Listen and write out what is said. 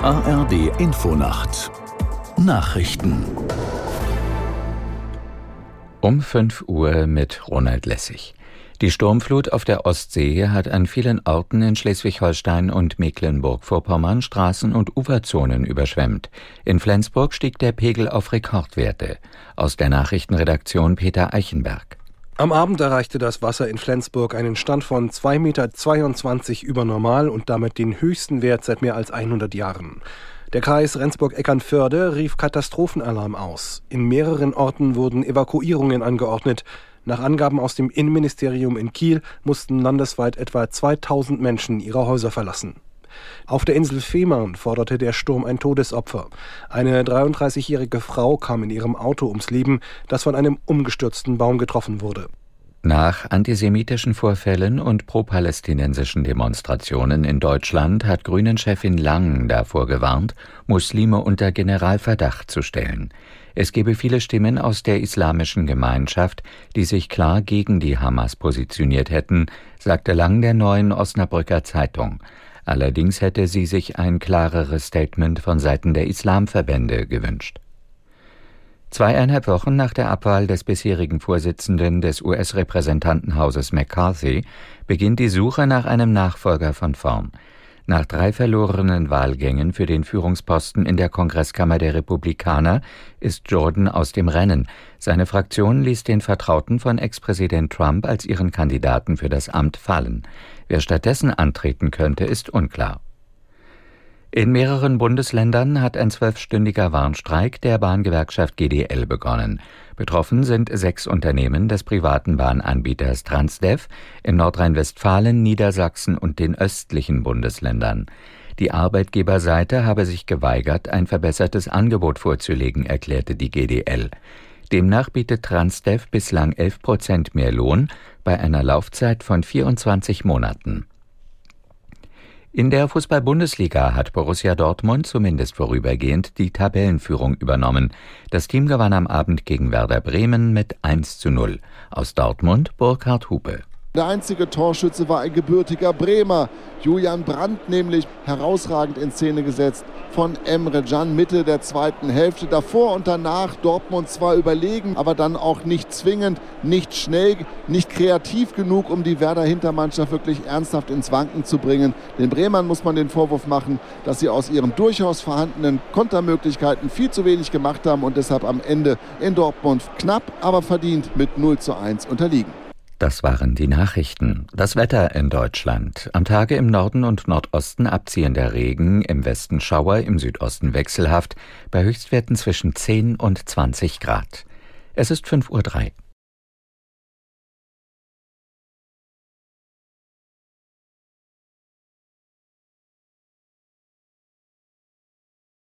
ARD Infonacht Nachrichten um 5 Uhr mit Ronald Lessig. Die Sturmflut auf der Ostsee hat an vielen Orten in Schleswig-Holstein und Mecklenburg-Vorpommern Straßen und Uferzonen überschwemmt. In Flensburg stieg der Pegel auf Rekordwerte. Aus der Nachrichtenredaktion Peter Eichenberg. Am Abend erreichte das Wasser in Flensburg einen Stand von 2,22 Meter über Normal und damit den höchsten Wert seit mehr als 100 Jahren. Der Kreis Rendsburg-Eckernförde rief Katastrophenalarm aus. In mehreren Orten wurden Evakuierungen angeordnet. Nach Angaben aus dem Innenministerium in Kiel mussten landesweit etwa 2000 Menschen ihre Häuser verlassen. Auf der Insel Fehmarn forderte der Sturm ein Todesopfer. Eine 33-jährige Frau kam in ihrem Auto ums Leben, das von einem umgestürzten Baum getroffen wurde. Nach antisemitischen Vorfällen und pro-palästinensischen Demonstrationen in Deutschland hat Grünen-Chefin Lang davor gewarnt, Muslime unter Generalverdacht zu stellen. Es gebe viele Stimmen aus der islamischen Gemeinschaft, die sich klar gegen die Hamas positioniert hätten, sagte Lang der neuen Osnabrücker Zeitung. Allerdings hätte sie sich ein klareres Statement von Seiten der Islamverbände gewünscht. Zweieinhalb Wochen nach der Abwahl des bisherigen Vorsitzenden des US-Repräsentantenhauses McCarthy beginnt die Suche nach einem Nachfolger von vorn. Nach drei verlorenen Wahlgängen für den Führungsposten in der Kongresskammer der Republikaner ist Jordan aus dem Rennen. Seine Fraktion ließ den Vertrauten von Ex-Präsident Trump als ihren Kandidaten für das Amt fallen. Wer stattdessen antreten könnte, ist unklar. In mehreren Bundesländern hat ein zwölfstündiger Warnstreik der Bahngewerkschaft GDL begonnen. Betroffen sind sechs Unternehmen des privaten Bahnanbieters Transdev in Nordrhein-Westfalen, Niedersachsen und den östlichen Bundesländern. Die Arbeitgeberseite habe sich geweigert, ein verbessertes Angebot vorzulegen, erklärte die GDL. Demnach bietet Transdev bislang 11 Prozent mehr Lohn bei einer Laufzeit von 24 Monaten. In der Fußball-Bundesliga hat Borussia Dortmund zumindest vorübergehend die Tabellenführung übernommen. Das Team gewann am Abend gegen Werder Bremen mit 1 zu 0. Aus Dortmund Burkhard Hupe. Der einzige Torschütze war ein gebürtiger Bremer. Julian Brandt nämlich herausragend in Szene gesetzt von Emre Can Mitte der zweiten Hälfte. Davor und danach Dortmund zwar überlegen, aber dann auch nicht zwingend, nicht schnell, nicht kreativ genug, um die Werder Hintermannschaft wirklich ernsthaft ins Wanken zu bringen. Den Bremern muss man den Vorwurf machen, dass sie aus ihren durchaus vorhandenen Kontermöglichkeiten viel zu wenig gemacht haben und deshalb am Ende in Dortmund knapp, aber verdient mit 0 zu 1 unterliegen. Das waren die Nachrichten. Das Wetter in Deutschland. Am Tage im Norden und Nordosten abziehender Regen, im Westen Schauer, im Südosten wechselhaft, bei Höchstwerten zwischen 10 und 20 Grad. Es ist 5.03 Uhr.